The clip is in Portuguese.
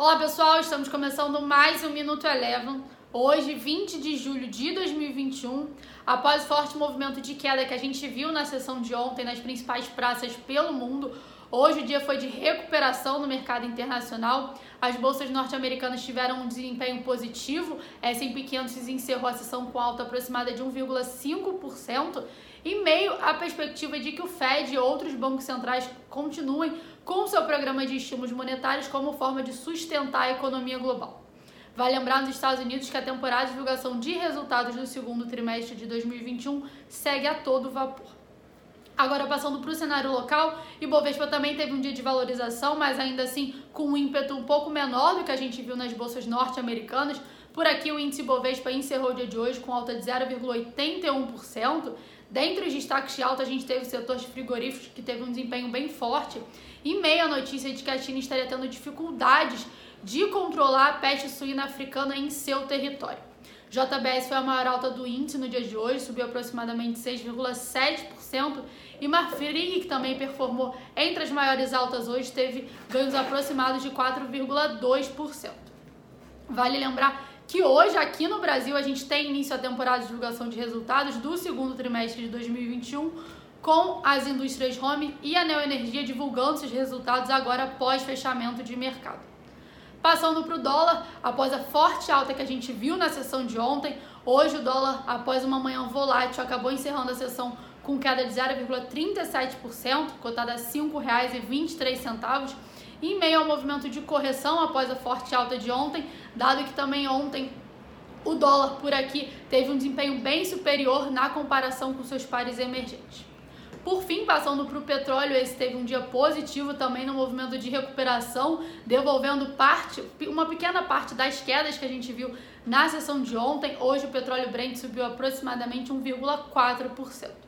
Olá pessoal, estamos começando mais um Minuto Eleven. Hoje, 20 de julho de 2021, após o forte movimento de queda que a gente viu na sessão de ontem nas principais praças pelo mundo, hoje o dia foi de recuperação no mercado internacional. As bolsas norte-americanas tiveram um desempenho positivo. S&P 500 encerrou a sessão com alta aproximada de 1,5%, em meio à perspectiva de que o Fed e outros bancos centrais continuem com seu programa de estímulos monetários como forma de sustentar a economia global. Vale lembrar nos Estados Unidos que a temporada de divulgação de resultados do segundo trimestre de 2021 segue a todo vapor. Agora passando para o cenário local, Ibovespa também teve um dia de valorização, mas ainda assim com um ímpeto um pouco menor do que a gente viu nas bolsas norte-americanas. Por aqui o índice Ibovespa encerrou o dia de hoje com alta de 0,81%. Dentre os destaques de alta, a gente teve o setor de frigoríficos, que teve um desempenho bem forte, em meio notícia de que a China estaria tendo dificuldades de controlar a peste suína africana em seu território. JBS foi a maior alta do índice no dia de hoje, subiu aproximadamente 6,7%, e Marfrig, que também performou entre as maiores altas hoje, teve ganhos aproximados de 4,2%. Vale lembrar que hoje aqui no Brasil a gente tem início a temporada de divulgação de resultados do segundo trimestre de 2021 com as indústrias home e a Neoenergia divulgando seus resultados agora após fechamento de mercado. Passando para o dólar, após a forte alta que a gente viu na sessão de ontem, hoje o dólar, após uma manhã volátil, acabou encerrando a sessão com queda de 0,37%, cotada a R$ 5,23 em meio ao movimento de correção após a forte alta de ontem, dado que também ontem o dólar por aqui teve um desempenho bem superior na comparação com seus pares emergentes. Por fim, passando para o petróleo, esse teve um dia positivo também no movimento de recuperação, devolvendo parte, uma pequena parte das quedas que a gente viu na sessão de ontem. Hoje o petróleo Brent subiu aproximadamente 1,4%.